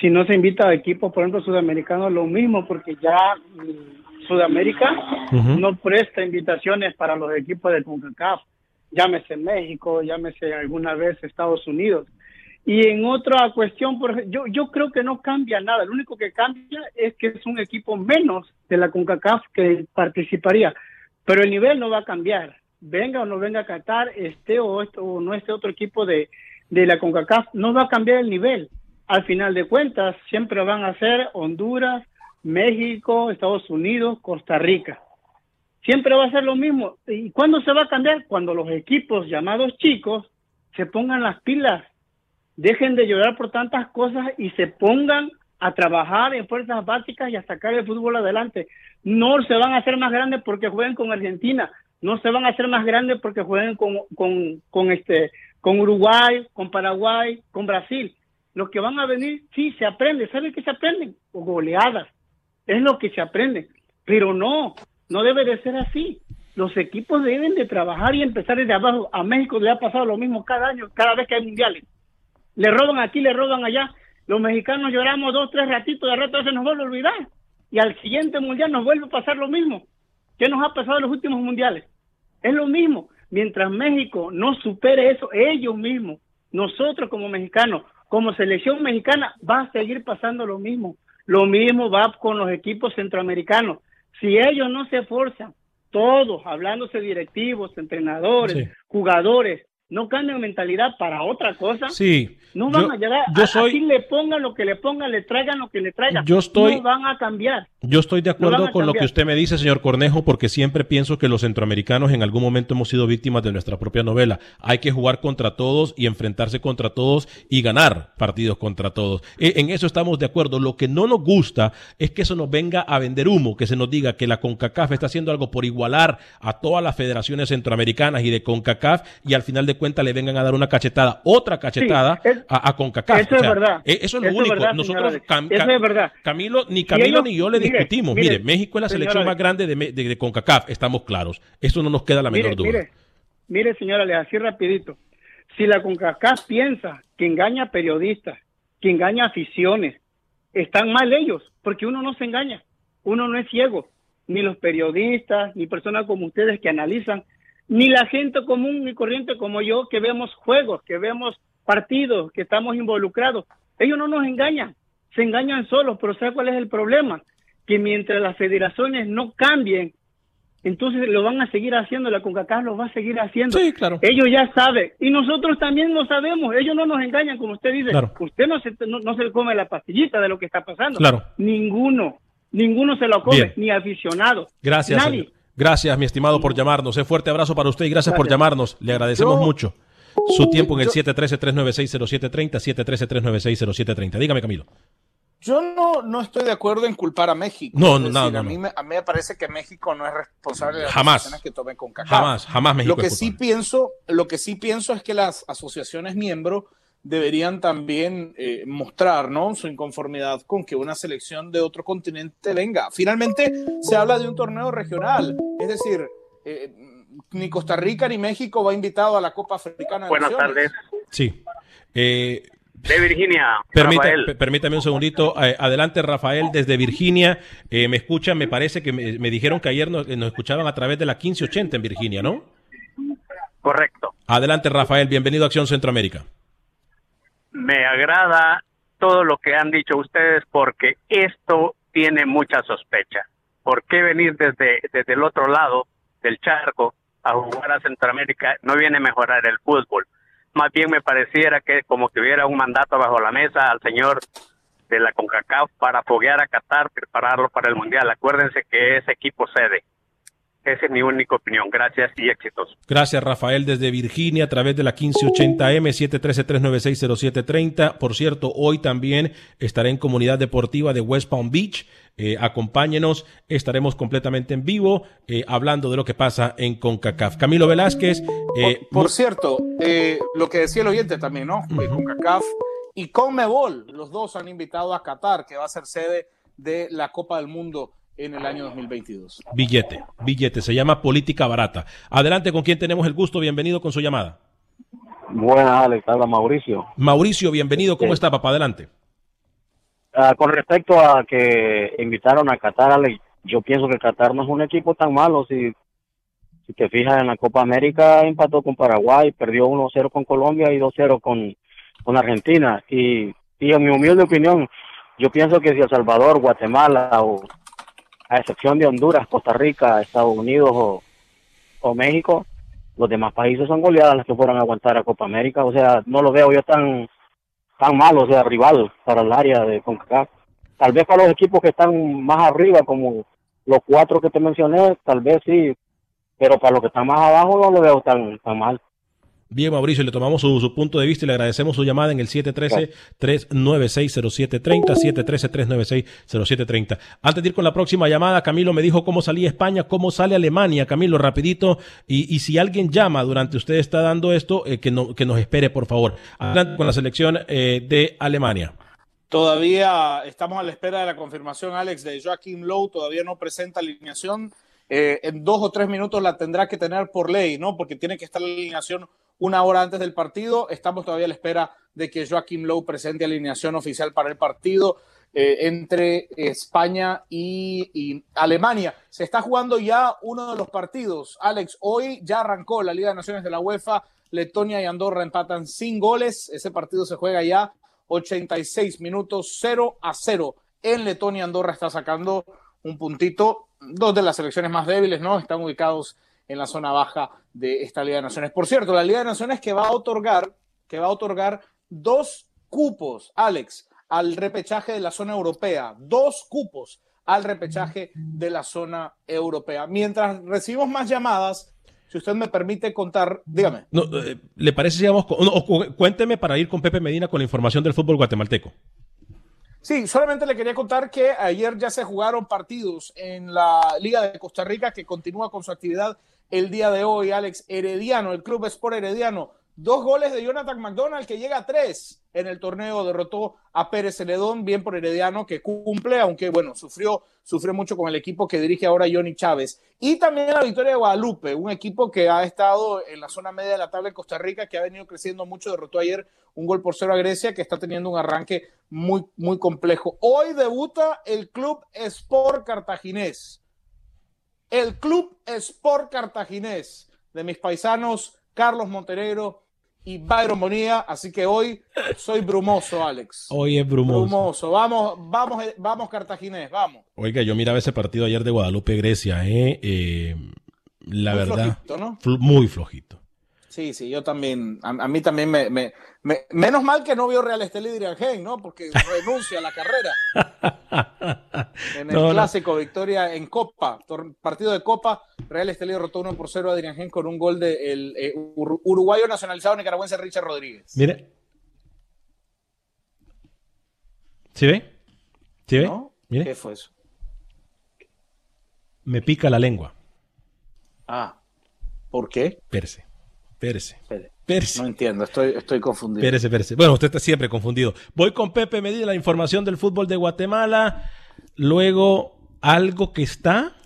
si no se invita a equipos, por ejemplo, sudamericanos, lo mismo, porque ya mm, Sudamérica no presta invitaciones para los equipos de CONCACAF, llámese México, llámese alguna vez Estados Unidos. Y en otra cuestión, por yo, yo creo que no cambia nada, lo único que cambia es que es un equipo menos de la CONCACAF que participaría, pero el nivel no va a cambiar, venga o no venga a Qatar, este o, este, o no este otro equipo de, de la CONCACAF, no va a cambiar el nivel al final de cuentas siempre van a ser Honduras, México, Estados Unidos, Costa Rica. Siempre va a ser lo mismo. ¿Y cuándo se va a cambiar? Cuando los equipos llamados chicos se pongan las pilas, dejen de llorar por tantas cosas y se pongan a trabajar en fuerzas básicas y a sacar el fútbol adelante. No se van a hacer más grandes porque jueguen con Argentina, no se van a hacer más grandes porque jueguen con, con, con, este, con Uruguay, con Paraguay, con Brasil los que van a venir, sí, se aprende. ¿Saben qué se aprenden? Goleadas. Es lo que se aprende. Pero no, no debe de ser así. Los equipos deben de trabajar y empezar desde abajo. A México le ha pasado lo mismo cada año, cada vez que hay mundiales. Le roban aquí, le roban allá. Los mexicanos lloramos dos, tres ratitos, de rato se nos vuelve a olvidar. Y al siguiente mundial nos vuelve a pasar lo mismo. ¿Qué nos ha pasado en los últimos mundiales? Es lo mismo. Mientras México no supere eso, ellos mismos, nosotros como mexicanos, como selección mexicana va a seguir pasando lo mismo. Lo mismo va con los equipos centroamericanos. Si ellos no se esfuerzan, todos, hablándose directivos, entrenadores, jugadores, no cambian mentalidad para otra cosa, sí, no van a llegar. Yo soy, así le pongan lo que le pongan, le traigan lo que le traigan. Yo estoy, no van a cambiar. Yo estoy de acuerdo con lo que usted me dice, señor Cornejo, porque siempre pienso que los centroamericanos en algún momento hemos sido víctimas de nuestra propia novela. Hay que jugar contra todos y enfrentarse contra todos y ganar partidos contra todos. E, en eso estamos de acuerdo. Lo que no nos gusta es que eso nos venga a vender humo, que se nos diga que la CONCACAF está haciendo algo por igualar a todas las federaciones centroamericanas y de CONCACAF y al final de cuenta le vengan a dar una cachetada, otra cachetada a, CONCACAF. Eso es verdad. E, eso es lo único. Nosotros, eso es verdad. Camilo, ni Camilo ni yo le discutimos. Mire, México es la selección más grande de, de, CONCACAF, estamos claros. Eso no nos queda la menor duda. Mire, señora, le así rapidito. Si la CONCACAF piensa que engaña a periodistas, que engaña a aficiones, están mal ellos, porque uno no se engaña, uno no es ciego, ni los periodistas, ni personas como ustedes que analizan ni la gente común ni corriente como yo que vemos juegos, que vemos partidos, que estamos involucrados. Ellos no nos engañan, se engañan solos, pero ¿sabe cuál es el problema? Que mientras las federaciones no cambien, entonces lo van a seguir haciendo, la CONCACAF lo va a seguir haciendo. Sí, claro. Ellos ya saben, y nosotros también lo sabemos, ellos no nos engañan, como usted dice, usted no se, no, se come la pastillita de lo que está pasando. Claro. Ninguno, ninguno se lo come, ni aficionado. Gracias. Nadie. Gracias, mi estimado, por llamarnos. Un fuerte abrazo para usted y gracias, por llamarnos. Le agradecemos mucho su tiempo en el 713-396-0730, 713-396-0730. Dígame, Camilo. Yo no, no estoy de acuerdo en culpar a México. No, no, no, a, mí me, a mí me parece que México no es responsable de las jamás. decisiones que tomen con CACAF. Jamás, jamás México Lo que sí pienso, lo que sí pienso es que las asociaciones miembros deberían también eh, mostrar ¿no? su inconformidad con que una selección de otro continente venga. Finalmente se habla de un torneo regional, es decir, eh, ni Costa Rica ni México va invitado a la Copa Africana. De Buenas Naciones. tardes. Sí. Eh, de Virginia. Permita, Rafael. permítame un segundito. Eh, adelante, Rafael, desde Virginia. Eh, me escuchan, me parece que me, me dijeron que ayer nos, nos, escuchaban a través de la 1580 en Virginia, ¿no? Correcto. Adelante, Rafael. Bienvenido a Acción Centroamérica. Me agrada todo lo que han dicho ustedes porque esto tiene mucha sospecha. ¿Por qué venir desde, desde el otro lado del charco a jugar a Centroamérica? No viene a mejorar el fútbol más bien me pareciera que como que hubiera un mandato bajo la mesa al señor de la CONCACAF para foguear a Qatar, prepararlo para el Mundial. Acuérdense que ese equipo cede. Esa es mi única opinión. Gracias y éxitos. Gracias, Rafael, desde Virginia, a través de la 1580M, 713-396-0730. Por cierto, hoy también estaré en Comunidad Deportiva de West Palm Beach. Eh, acompáñenos, estaremos completamente en vivo eh, hablando de lo que pasa en CONCACAF. Camilo Velázquez. Eh, por, por, cierto, lo que decía el oyente también, ¿no? Uh -huh. CONCACAF y CONMEBOL, los dos han invitado a Qatar, que va a ser sede de la Copa del Mundo en el año 2022. Billete, billete, se llama política barata. Adelante, con quien tenemos el gusto, bienvenido con su llamada. Buenas, Alex, habla Mauricio. Mauricio, bienvenido, ¿cómo sí. está, papá? Adelante. Uh, con respecto a que invitaron a Qatar, Alex, yo pienso que Qatar no es un equipo tan malo. Si, si te fijas en la Copa América, empató con Paraguay, perdió 1-0 con Colombia y 2-0 con, con Argentina. Y, y en mi humilde opinión, yo pienso que si El Salvador, Guatemala o a excepción de Honduras, Costa Rica, Estados Unidos o, o, México, los demás países son goleadas las que fueron a aguantar a Copa América. O sea, no lo veo yo tan, tan malo, o sea, rival para el área de CONCACAF. Tal vez para los equipos que están más arriba, como los cuatro que te mencioné, tal vez sí, pero para los que están más abajo no lo veo tan, tan mal. Bien, Mauricio, le tomamos su, punto de vista y le agradecemos su llamada en el 713-396-0730, 713-396-0730. Antes de ir con la próxima llamada, Camilo me dijo cómo salía España, cómo sale Alemania. Camilo, rapidito, y, si alguien llama durante usted está dando esto, eh, que, no, nos espere, por favor. Adelante con la selección eh, de Alemania. Todavía estamos a la espera de la confirmación, Alex, de Joaquim Lowe, todavía no presenta alineación. Eh, en dos o tres minutos la tendrá que tener por ley, ¿no? Porque tiene que estar la alineación una hora antes del partido. Estamos todavía a la espera de que Joaquim Lowe presente alineación oficial para el partido eh, entre España y, y, Alemania. Se está jugando ya uno de los partidos. Alex, hoy ya arrancó la Liga de Naciones de la UEFA. Letonia y Andorra empatan sin goles. Ese partido se juega ya 86 minutos, 0 a 0. En Letonia, Andorra está sacando un puntito. Dos de las selecciones más débiles, ¿no? Están ubicados en la zona baja de esta Liga de Naciones. Por cierto, la Liga de Naciones que va a otorgar, que va a otorgar dos cupos, Alex, al repechaje de la zona europea. Dos cupos al repechaje de la zona europea. Mientras recibimos más llamadas, si usted me permite contar, dígame. Eh, ¿Le parece con, no, cuénteme para ir con Pepe Medina con la información del fútbol guatemalteco? Sí, solamente le quería contar que ayer ya se jugaron partidos en la Liga de Costa Rica que continúa con su actividad el día de hoy, Alex Herediano, el Club Sport Herediano. Dos goles de Jonathan McDonald que llega a tres en el torneo, derrotó a Pérez Celedón, bien por Herediano que cumple, aunque bueno, sufrió, sufrió mucho con el equipo que dirige ahora Johnny Chávez. Y también la victoria de Guadalupe, un equipo que ha estado en la zona media de la tabla de Costa Rica, que ha venido creciendo mucho, derrotó ayer un gol por cero a Grecia, que está teniendo un arranque muy, muy complejo. Hoy debuta el Club Sport Cartaginés. El Club Sport Cartaginés de mis paisanos Carlos Montenegro y Byron Bonilla, así que hoy soy brumoso, Alex. Hoy es brumoso. Brumoso. Vamos, vamos, vamos, Cartaginés, vamos. Oiga, yo miraba ese partido ayer de Guadalupe-Grecia, ¿eh? eh la muy verdad, flojito, ¿no? fl muy flojito. Sí, sí, yo también, a, a mí también me, me, me, menos mal que no vio Real Estelí Diriangén, ¿no? Porque renuncia a la carrera. en el no, clásico, no. victoria en Copa, partido de Copa, Real Estelí derrotó 1 por 0 a Diriangén con un gol del de el, eh, uruguayo nacionalizado nicaragüense Richard Rodríguez. Mire. ¿Sí ve? ¿Sí ve? Mire. ¿Qué fue eso? Me pica la lengua. Ah, ¿por qué? Perse. Perse. No entiendo, estoy, estoy confundido. Pérese, pérese. Bueno, usted está siempre confundido. Voy con Pepe Medina, la información del fútbol de Guatemala. Luego, algo que está.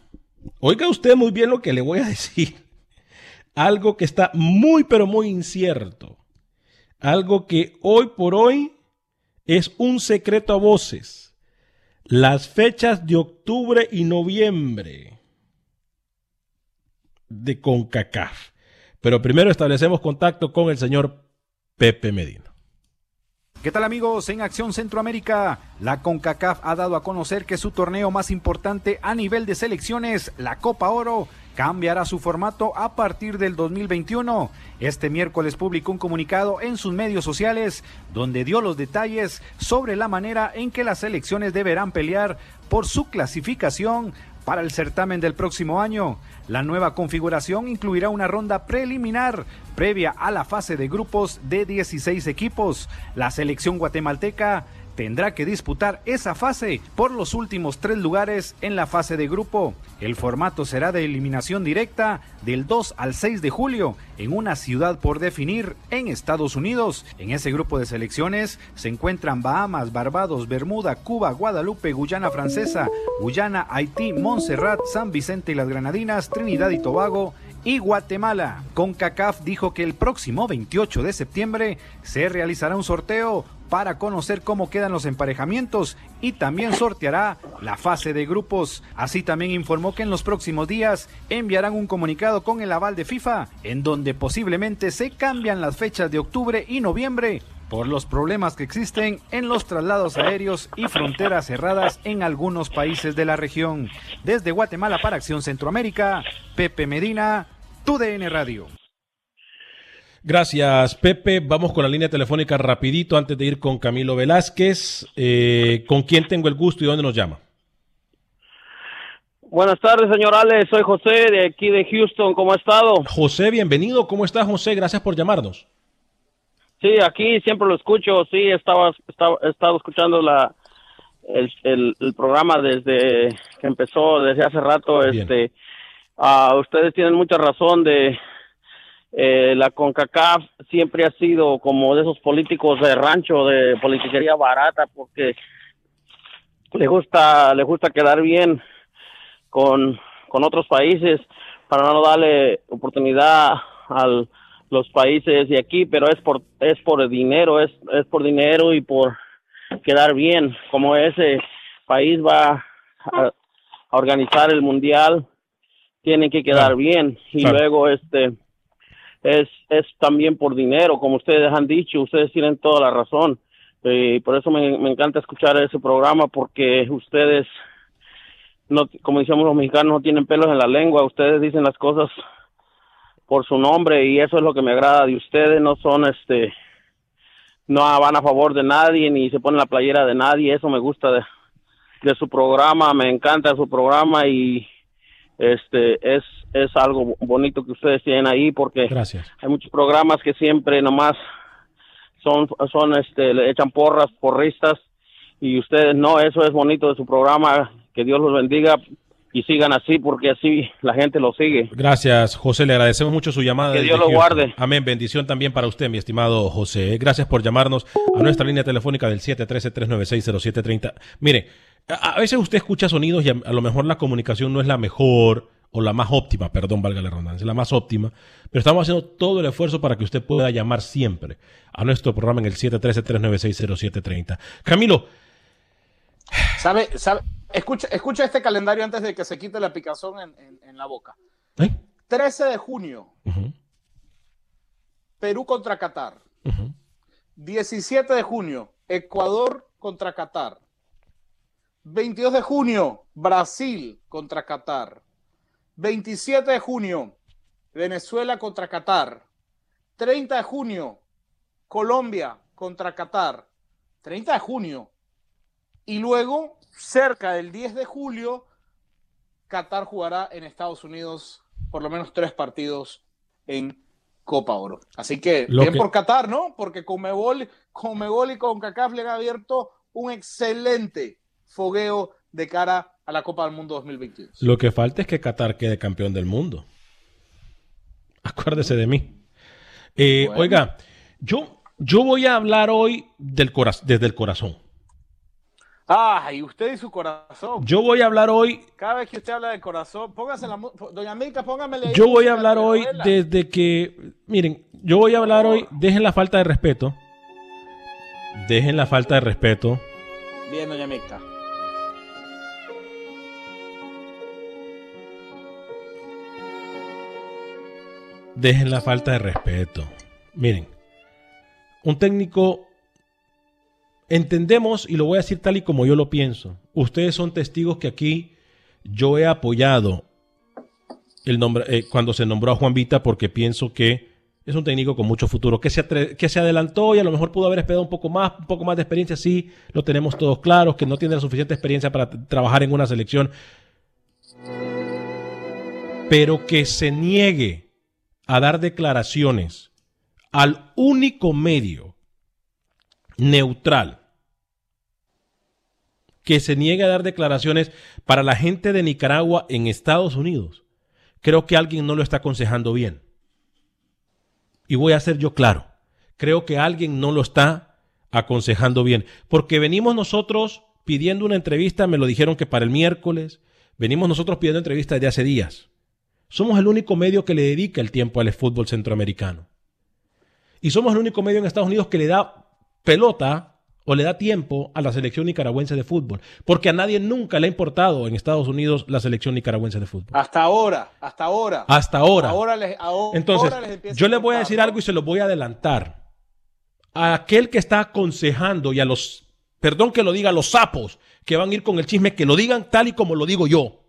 Oiga usted muy bien lo que le voy a decir. Algo que está muy, pero muy incierto. Algo que hoy por hoy es un secreto a voces. Las fechas de octubre y noviembre de CONCACAF. Pero primero establecemos contacto con el señor Pepe Medina. ¿Qué tal amigos? En Acción Centroamérica, la CONCACAF ha dado a conocer que su torneo más importante a nivel de selecciones, la Copa Oro, cambiará su formato a partir del 2021. Este miércoles publicó un comunicado en sus medios sociales donde dio los detalles sobre la manera en que las selecciones deberán pelear por su clasificación para el certamen del próximo año. La nueva configuración incluirá una ronda preliminar previa a la fase de grupos de 16 equipos. La selección guatemalteca tendrá que disputar esa fase por los últimos tres lugares en la fase de grupo. El formato será de eliminación directa del 2 al 6 de julio en una ciudad por definir en Estados Unidos. En ese grupo de selecciones se encuentran Bahamas, Barbados, Bermuda, Cuba, Guadalupe, Guyana Francesa, Guyana, Haití, Montserrat, San Vicente y las Granadinas, Trinidad y Tobago y Guatemala. CONCACAF dijo que el próximo 28 de septiembre se realizará un sorteo para conocer cómo quedan los emparejamientos y también sorteará la fase de grupos. Así también informó que en los próximos días enviarán un comunicado con el aval de FIFA en donde posiblemente se cambian las fechas de octubre y noviembre por los problemas que existen en los traslados aéreos y fronteras cerradas en algunos países de la región. Desde Guatemala para Acción Centroamérica, Pepe Medina, TUDN Radio. Gracias, Pepe. Vamos con la línea telefónica rapidito antes de ir con Camilo Velázquez. Eh, ¿Con quién tengo el gusto y dónde nos llama? Buenas tardes, señor Ale. Soy José de aquí de Houston. ¿Cómo ha estado? José, bienvenido. ¿Cómo está, José? Gracias por llamarnos. Sí, aquí siempre lo escucho. Sí, estaba, estaba he estado escuchando la, el, programa desde que empezó, desde hace rato. Este, uh, ustedes tienen mucha razón de eh, la CONCACAF siempre ha sido como de esos políticos de rancho, de politiquería barata, porque le gusta, le gusta quedar bien con, con otros países para no darle oportunidad a los países de aquí, pero es por, es por dinero, es, es por dinero y por quedar bien, como ese país va a, organizar el mundial, tienen que quedar bien y luego este es, es también por dinero, como ustedes han dicho, ustedes tienen toda la razón. Y por eso me, encanta escuchar ese programa, porque ustedes, no, como decíamos los mexicanos, no tienen pelos en la lengua, ustedes dicen las cosas por su nombre y eso es lo que me agrada de ustedes, no son este, no van a favor de nadie ni se ponen la playera de nadie, eso me gusta de, de su programa, me encanta su programa y este es es algo bonito que ustedes tienen ahí porque hay muchos programas que siempre nomás son son este le echan porras porristas y ustedes no eso es bonito de su programa que Dios los bendiga y sigan así porque así la gente lo sigue. Gracias, José. Le agradecemos mucho su llamada. Que Dios lo guarde. Amén. Bendición también para usted, mi estimado José. Gracias por llamarnos a nuestra línea telefónica del 713-396-0730. Mire, a, veces usted escucha sonidos y a, lo mejor la comunicación no es la mejor o la más óptima, perdón, valga la redundancia, la más óptima, pero estamos haciendo todo el esfuerzo para que usted pueda llamar siempre a nuestro programa en el 713-396-0730. Camilo. ¿Sabe, sabe, escucha, escucha este calendario antes de que se quite la picazón en, la boca. 13 ¿Eh? de junio, Perú contra Qatar. 17 de junio, Ecuador contra Qatar. 22 de junio, Brasil contra Qatar. 27 de junio, Venezuela contra Qatar. 30 de junio, Colombia contra Qatar. 30 de junio. Y luego, cerca del 10 de julio, Qatar jugará en Estados Unidos por lo menos tres partidos en Copa Oro. Así que bien por Qatar, ¿no? Porque con Mebol, con y con CACAF le han abierto un excelente fogueo de cara a la Copa del Mundo 2022. Lo que falta es que Qatar quede campeón del mundo. Acuérdese de mí. Eh, oiga, yo, yo voy a hablar hoy del desde el corazón. Ah, y usted y su corazón. Yo voy a hablar hoy. Cada vez que usted habla del corazón, póngase la. Doña América, póngamele. Yo voy a hablar hoy desde que. Miren, yo voy a hablar hoy. Dejen la falta de respeto. Dejen la falta de respeto. Bien, Doña América. Dejen la falta de respeto. Miren, un técnico Entendemos, y lo voy a decir tal y como yo lo pienso, ustedes son testigos que aquí yo he apoyado el nombre, eh, cuando se nombró a Juan Vita porque pienso que es un técnico con mucho futuro, que se, que se adelantó y a lo mejor pudo haber esperado un poco más, un poco más de experiencia, sí, lo tenemos todos claros, que no tiene la suficiente experiencia para trabajar en una selección, pero que se niegue a dar declaraciones al único medio neutral que se niegue a dar declaraciones para la gente de Nicaragua en Estados Unidos, creo que alguien no lo está aconsejando bien. Y voy a ser yo claro, creo que alguien no lo está aconsejando bien, porque venimos nosotros pidiendo una entrevista, me lo dijeron que para el miércoles, venimos nosotros pidiendo entrevistas de hace días. Somos el único medio que le dedica el tiempo al fútbol centroamericano. Y somos el único medio en Estados Unidos que le da pelota o le da tiempo a la selección nicaragüense de fútbol, porque a nadie nunca le ha importado en Estados Unidos la selección nicaragüense de fútbol. Hasta ahora, hasta ahora. Hasta ahora. ahora, Entonces, yo les voy a decir algo y se lo voy a adelantar. A aquel que está aconsejando y a los, perdón que lo diga, a los sapos que van a ir con el chisme, que lo digan tal y como lo digo yo.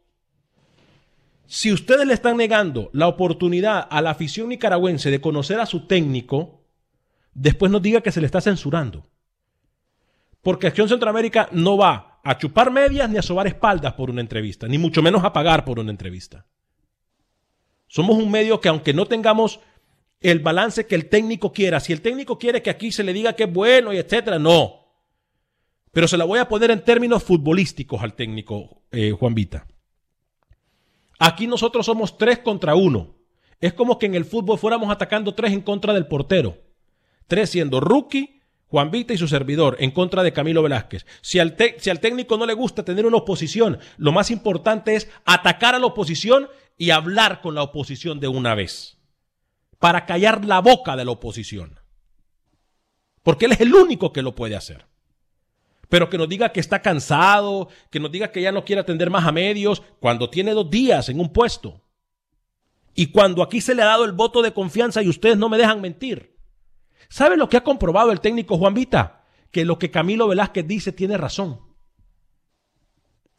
Si ustedes le están negando la oportunidad a la afición nicaragüense de conocer a su técnico, después nos diga que se le está censurando. Porque Acción Centroamérica no va a chupar medias ni a sobar espaldas por una entrevista, ni mucho menos a pagar por una entrevista. Somos un medio que aunque no tengamos el balance que el técnico quiera, si el técnico quiere que aquí se le diga que es bueno y etcétera, no. Pero se la voy a poner en términos futbolísticos al técnico eh, Juan Vita. Aquí nosotros somos tres contra uno. Es como que en el fútbol fuéramos atacando tres en contra del portero. Tres siendo rookie, Juan Vita y su servidor en contra de Camilo Velázquez. Si al, si al técnico no le gusta tener una oposición, lo más importante es atacar a la oposición y hablar con la oposición de una vez. Para callar la boca de la oposición. Porque él es el único que lo puede hacer. Pero que nos diga que está cansado, que nos diga que ya no quiere atender más a medios, cuando tiene dos días en un puesto. Y cuando aquí se le ha dado el voto de confianza y ustedes no me dejan mentir. ¿Sabe lo que ha comprobado el técnico Juan Vita? Que lo que Camilo Velázquez dice tiene razón.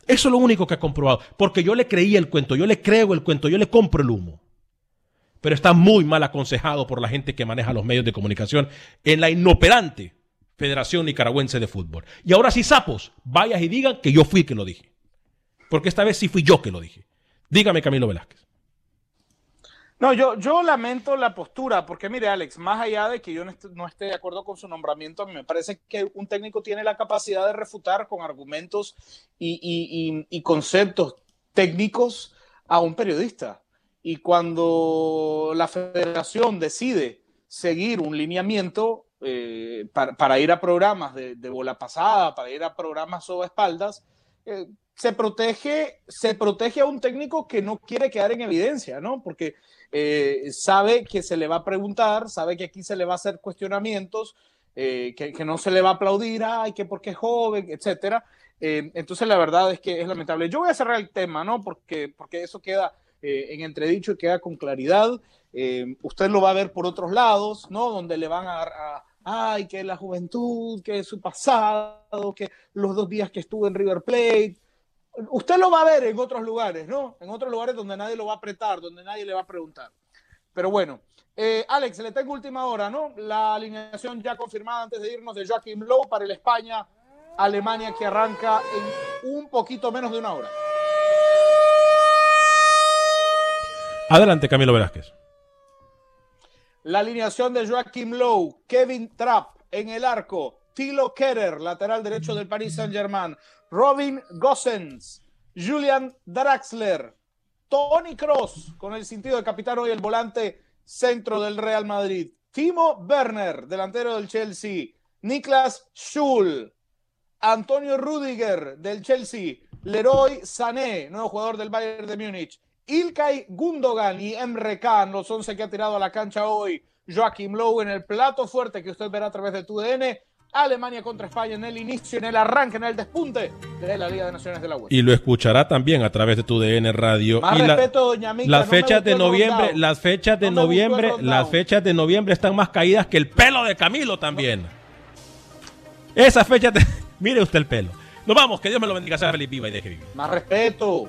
Eso es lo único que ha comprobado. Porque yo le creí el cuento, yo le creo el cuento, yo le compro el humo. Pero está muy mal aconsejado por la gente que maneja los medios de comunicación en la inoperante Federación Nicaragüense de Fútbol. Y ahora sí, sapos, vayas y digan que yo fui que lo dije. Porque esta vez sí fui yo que lo dije. Dígame, Camilo Velázquez. No, yo, yo lamento la postura, porque mire, Alex, más allá de que yo no esté, de acuerdo con su nombramiento, a mí me parece que un técnico tiene la capacidad de refutar con argumentos y, conceptos técnicos a un periodista. Y cuando la federación decide seguir un lineamiento eh, para, ir a programas de, bola pasada, para ir a programas sobre espaldas, eh, se protege, se protege a un técnico que no quiere quedar en evidencia, ¿no? Porque eh, sabe que se le va a preguntar, sabe que aquí se le va a hacer cuestionamientos, que, no se le va a aplaudir, ay, que porque es joven, etcétera. Entonces, la verdad es que es lamentable. Yo voy a cerrar el tema, ¿no? Porque, porque eso queda en entredicho y queda con claridad. usted lo va a ver por otros lados, ¿no? Donde le van a, a ay, que la juventud, que su pasado, que los dos días que estuvo en River Plate, Usted lo va a ver en otros lugares, ¿no? En otros lugares donde nadie lo va a apretar, donde nadie le va a preguntar. Pero bueno, eh, Alex, le tengo última hora, ¿no? La alineación ya confirmada antes de irnos de Joaquim Lowe para el España-Alemania que arranca en un poquito menos de una hora. Adelante, Camilo Velázquez. La alineación de Joaquim Lowe, Kevin Trapp en el arco, Tilo Kerer, lateral derecho del Paris Saint-Germain, Robin Gossens, Julian Draxler, Tony Cross, con el sentido de capitán hoy el volante centro del Real Madrid, Timo Werner, delantero del Chelsea, Niklas Schul, Antonio Rudiger del Chelsea, Leroy Sané, nuevo jugador del Bayern de Múnich, Ilkay Gundogan y Emre Can, los 11 que ha tirado a la cancha hoy, Joachim Lowe en el plato fuerte que usted verá a través de tu DN, Alemania contra España en el inicio, en el arranque, en el despunte de la Liga de Naciones de la UEFA. Y lo escuchará también a través de tu DN Radio. Más y respeto, doña Mica, las no fechas de noviembre, las fechas de No noviembre, las fechas de noviembre están más caídas que el pelo de Camilo también. Esas fechas de... Mire usted el pelo. Nos vamos, que Dios me lo bendiga, sea feliz, viva y deje vivir. Más respeto.